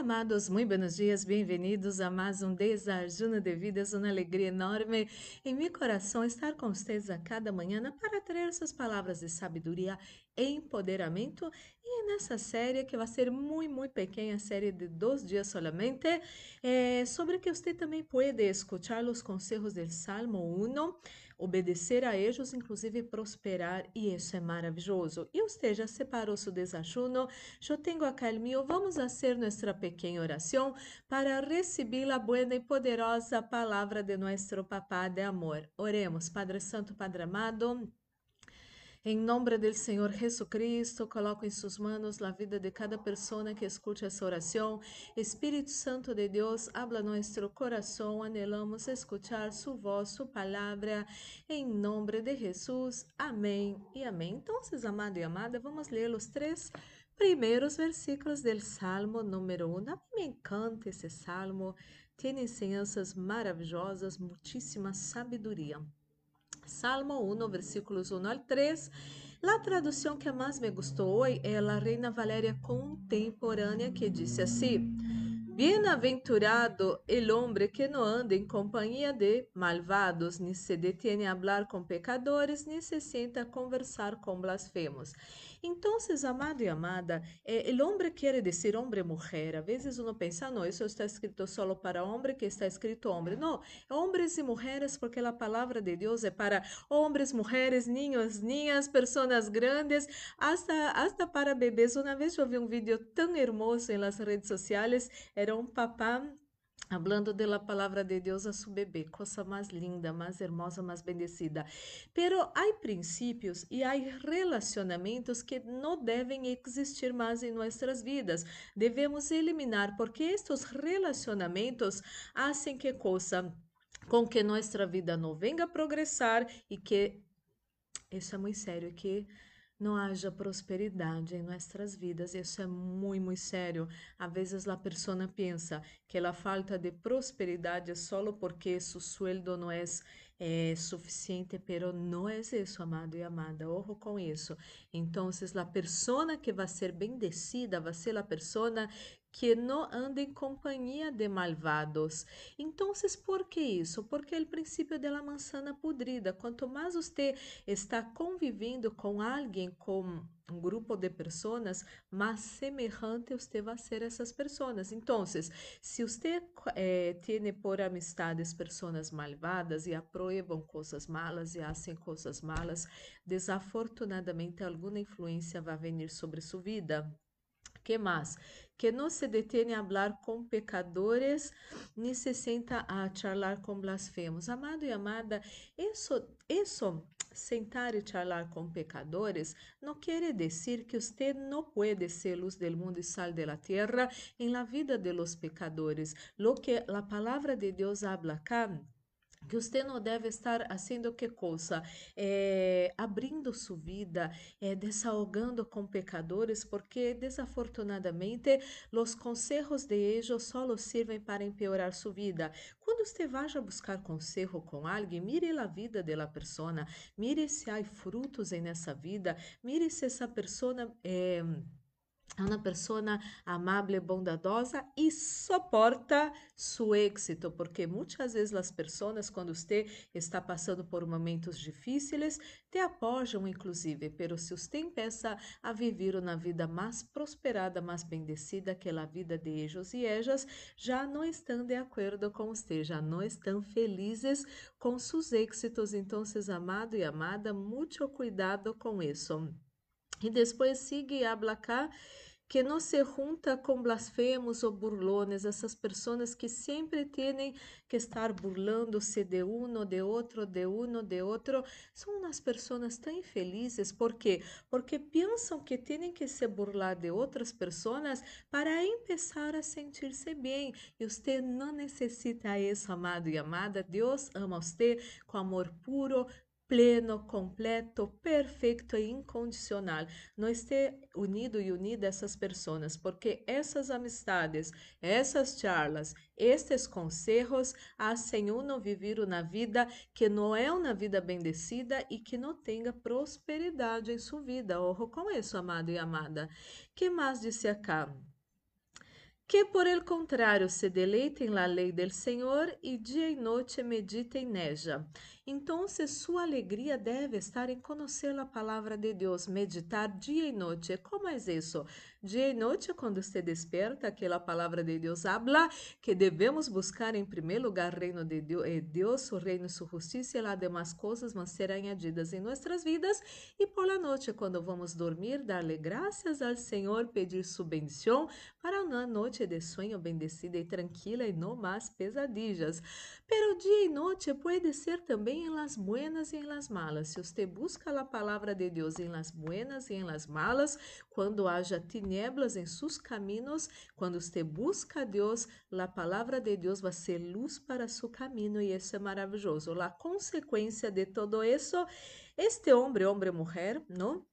amados, muito buenos dias, bem-vindos a mais um Desajuno de Vidas, uma alegria enorme em meu coração estar com vocês a cada manhã para trazer suas palavras de sabedoria empoderamento e nessa série que vai ser muito, muito pequena, série de dois dias solamente, é, sobre que você também pode escutar os conselhos do Salmo 1, obedecer a eles, inclusive prosperar, e isso é maravilhoso. E você já separou seu desajuno? Eu tenho acá o meu, vamos fazer nossa pequena oração para receber a boa e poderosa palavra de nosso Papá de amor. Oremos, Padre Santo, Padre amado. Em nome do Senhor Jesucristo, coloco em suas mãos a vida de cada pessoa que escute essa oração. Espírito Santo de Deus, habla nosso coração. Anelamos escuchar sua voz, sua palavra. Em nome de Jesus. Amém e amém. Então, amado e amada, vamos ler os três primeiros versículos do Salmo número 1. Um. Me encanta esse salmo. Tem ensinanças maravilhosas, muitíssima sabedoria. Salmo 1, versículos 1 al 3. A tradução que mais me gostou é a Reina Valéria Contemporânea, que disse assim: Bienaventurado el hombre que no anda em companhia de malvados, ni se detiene a hablar com pecadores, ni se sienta a conversar com blasfemos. Então, amado e amada, eh, o homem quer dizer homem e mulher. A vezes uno pensa, não, isso está escrito solo para homem, que está escrito homem. Não, homens e mulheres, porque a palavra de Deus é para homens, mulheres, niños, niñas, pessoas grandes, hasta, hasta para bebês. Uma vez eu vi um vídeo tão hermoso em las redes sociais, era um papá Hablando de la de Deus a su bebê, coisa mais linda, mais hermosa, mais bendecida. Pero há princípios e há relacionamentos que não devem existir mais em nossas vidas. Devemos eliminar, porque estes relacionamentos fazem que coisa com que nossa vida não venha a progressar e que isso é muito sério, que não haja prosperidade em nossas vidas. Isso é muito, muito sério. Às vezes a pessoa pensa que a falta de prosperidade é só porque seu sueldo não é, é suficiente, pero não é isso, amado e amada. Ojo com isso. Então, a pessoa que vai ser bendecida vai ser a pessoa que não anda em companhia de malvados. Então, por que isso? Porque é o princípio da manzana podrida. Quanto mais você está convivendo com alguém, com um grupo de pessoas, mais semelhante você vai ser essas pessoas. Então, se você eh, tem por amistades pessoas malvadas e aprovam coisas malas e fazem coisas malas, desafortunadamente alguma influência vai vir sobre sua vida. Que mais? Que não se detém a falar com pecadores, nem se senta a charlar com blasfemos. Amado e amada, isso, isso sentar e charlar com pecadores não quer dizer que você não pode ser luz del mundo e sal de la tierra em la vida de los pecadores. Lo que a palavra de Deus habla acá que você não deve estar fazendo que coisa? É, abrindo sua vida, é, desahogando com pecadores, porque desafortunadamente os conselhos de eles só servem para empeorar sua vida. Quando você vá buscar conselho com alguém, mire a vida da pessoa, mire se há frutos nessa vida, mire se essa pessoa. É, é uma pessoa amável, bondadosa e suporta seu êxito, porque muitas vezes as pessoas, quando você está passando por momentos difíceis, te apoiam, inclusive, pero se você empieza a viver uma vida mais prosperada, mais bendecida que a vida de eles e elas, já não estão de acordo com você, já não estão felizes com seus êxitos. Então, amado e amada, muito cuidado com isso. E depois sigue habla cá que não se junta com blasfemos ou burlones, essas pessoas que sempre têm que estar burlando-se de um, de outro, de um, de outro, são umas pessoas tão infelizes. Por quê? Porque pensam que têm que se burlar de outras pessoas para começar a sentir-se bem. E você não necessita isso, amado e amada. Deus ama você com amor puro, pleno, completo, perfeito e incondicional. Não esteja unido e unida essas pessoas, porque essas amistades, essas charlas, estes conselhos hacen uno viver uma vida que não é uma vida bendecida e que não tenha prosperidade em sua vida. Ojo com isso, amado e amada. que mais disse acá? que por el contrário se deleitem na lei del Senhor e dia e noite meditem nela. Então, sua alegria deve estar em conhecer a palavra de Deus, meditar dia e noite. Como é isso? Dia e noite, quando você desperta, que a palavra de Deus habla que devemos buscar em primeiro lugar o reino de Deus, eh, Deus, o reino e sua justiça, e as demais coisas vão ser añadidas em nossas vidas. E por la noite, quando vamos dormir, darle graças ao Senhor, pedir sua bendição para uma noite de sonho bendecida e tranquila e não mais pesadillas. Pero dia e noite pode ser também em las buenas e em las malas. Se você busca a palavra de Deus em las buenas e em las malas, quando haja tinieblas em seus caminhos, quando você busca a Deus, a palavra de Deus vai ser luz para seu caminho e isso é maravilhoso. A consequência de todo isso, este homem, homem, mulher, não?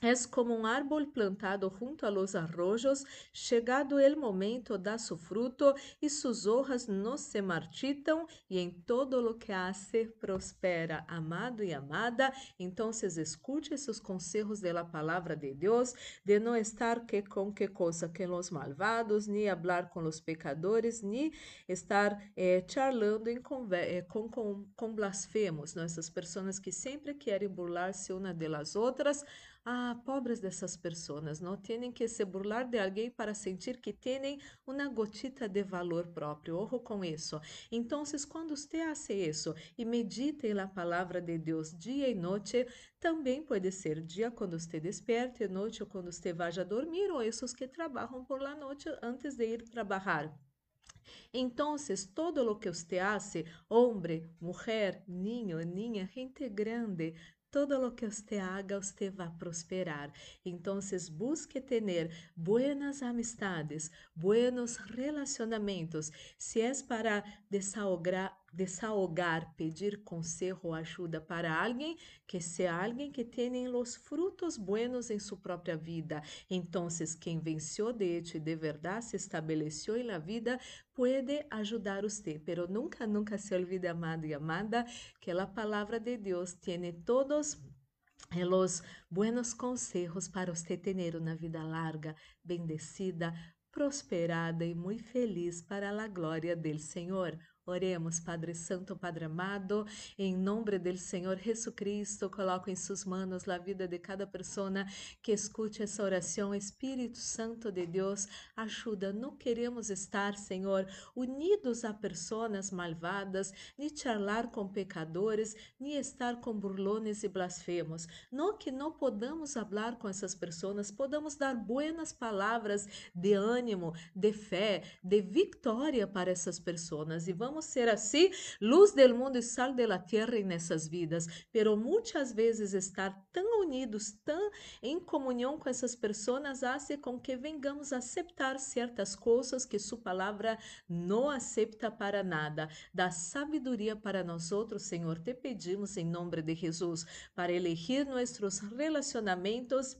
Es como un árbol plantado junto a los arroyos, chegado el momento da su fruto y sus hojas no se marchitam y en todo lo que hace prospera. Amado y amada, entonces escute esos consejos de la palabra de Dios, de no estar que con qué cosa que los malvados, ni hablar con los pecadores, ni estar eh, charlando eh, com, blasfemos, essas pessoas que sempre querem burlar-se uma das outras, ah, pobres dessas pessoas, não têm que se burlar de alguém para sentir que têm uma gotita de valor próprio. Ojo com isso. Então, quando você faz isso e medita na palavra de Deus dia e noite, também pode ser dia quando você desperte, noite quando você vá a dormir, ou esses que trabalham por la noite antes de ir trabalhar. Então, todo lo que você hace, homem, mulher, niño, niña, gente grande, todo lo que usted haga, usted va prosperar. Entonces, busque tener buenas amistades, buenos relacionamentos. Si es para desahogar, desahogar, pedir consejo ou ajuda para alguém, que seja alguém que tenha os frutos buenos em sua própria vida. Então, quem venceu de hecho de verdade se estabeleceu na vida, pode ajudar você. Pero nunca, nunca se olvide, amado e amada, que a palavra de Deus tem todos os buenos consejos para você ter uma vida larga, bendecida, prosperada e muito feliz para a glória do Senhor. Oremos, Padre Santo, Padre amado, em nome do Senhor Jesucristo, coloco em suas mãos a vida de cada pessoa que escute essa oração. Espírito Santo de Deus, ajuda. Não queremos estar, Senhor, unidos a pessoas malvadas, nem charlar com pecadores, nem estar com burlones e blasfemos. Não que não podamos falar com essas pessoas, podamos dar buenas palavras de ânimo, de fé, de vitória para essas pessoas. E vamos ser assim, luz del mundo e sal de la tierra nessas vidas, pero muitas vezes estar tão unidos, tão em comunhão com essas pessoas, hace com que vengamos aceitar certas coisas que sua palavra não aceita para nada. Da sabedoria para nós outros, Senhor, te pedimos em nome de Jesus, para elegir nossos relacionamentos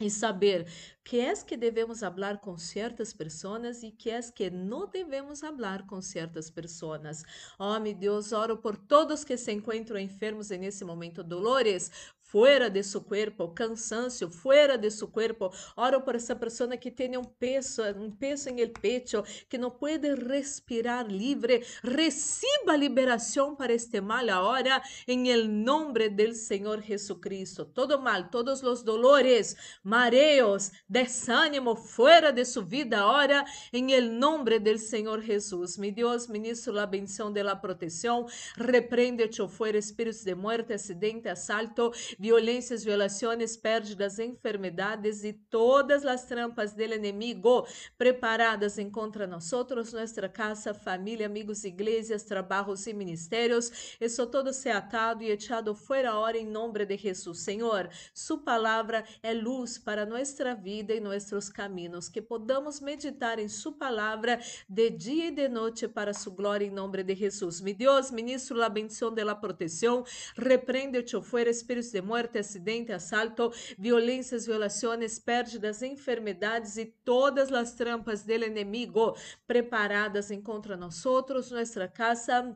e saber que é que devemos falar com certas pessoas e que é que não devemos falar com certas pessoas. Oh, meu Deus, oro por todos que se encontram enfermos nesse momento, dolores, fuera de su cuerpo, cansancio fuera de su cuerpo. Oro por essa pessoa que tem um peso, um peso em el pecho, que não pode respirar livre. Reciba liberação para este mal agora, em el nombre del Senhor Jesucristo. Todo mal, todos os dolores, mareos, desânimo, fuera de su vida agora, em el nombre del Senhor Jesus. Mi Deus, ministro la bendição de la protección. Reprende-te fuera espíritos de muerte, acidente, asalto violências, violações, pérdidas, enfermedades e todas as trampas do inimigo preparadas contra nós, nossa casa, família, amigos, igrejas, trabalhos e ministérios. Isso todo se atado e echado fora hora em nome de Jesus. Senhor, Sua palavra é luz para nossa vida e nossos caminhos, que podamos meditar em Sua palavra de dia e de noite para Sua glória em nome de Jesus. Mi Deus, ministro a bendição de la proteção, repreende-te fora espíritos de muerte, acidente, assalto, violências, violações, pérdidas, enfermidades e todas as trampas do inimigo preparadas contra nós nossa casa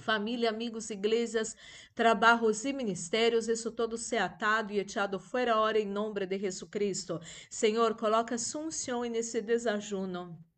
família, amigos, igrejas, trabalhos e ministérios, isso todo ser atado e echado fora hora em nome de Jesus Cristo. Senhor, coloca sunção nesse desajuno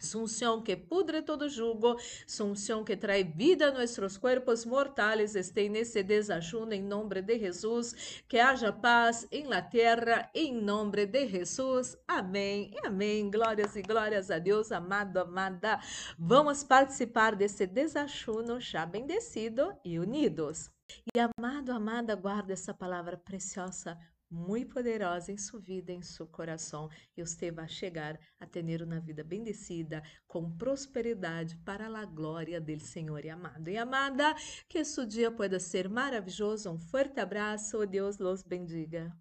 Sunción que pudre todo jugo, sunción que trae vida a nuestros cuerpos mortales, esté nesse desayuno em nome de Jesus, que haja paz em la terra, em nome de Jesus. Amém amém. Glórias e glórias a Deus, amado, amada. Vamos participar desse desayuno já bendecido e unidos. E amado, amada, guarda essa palavra preciosa muito poderosa em sua vida, em seu coração, e você vai chegar a ter uma vida bendecida, com prosperidade para a glória do Senhor e amado. E amada, que seu dia pueda ser maravilhoso. Um forte abraço, Deus los bendiga.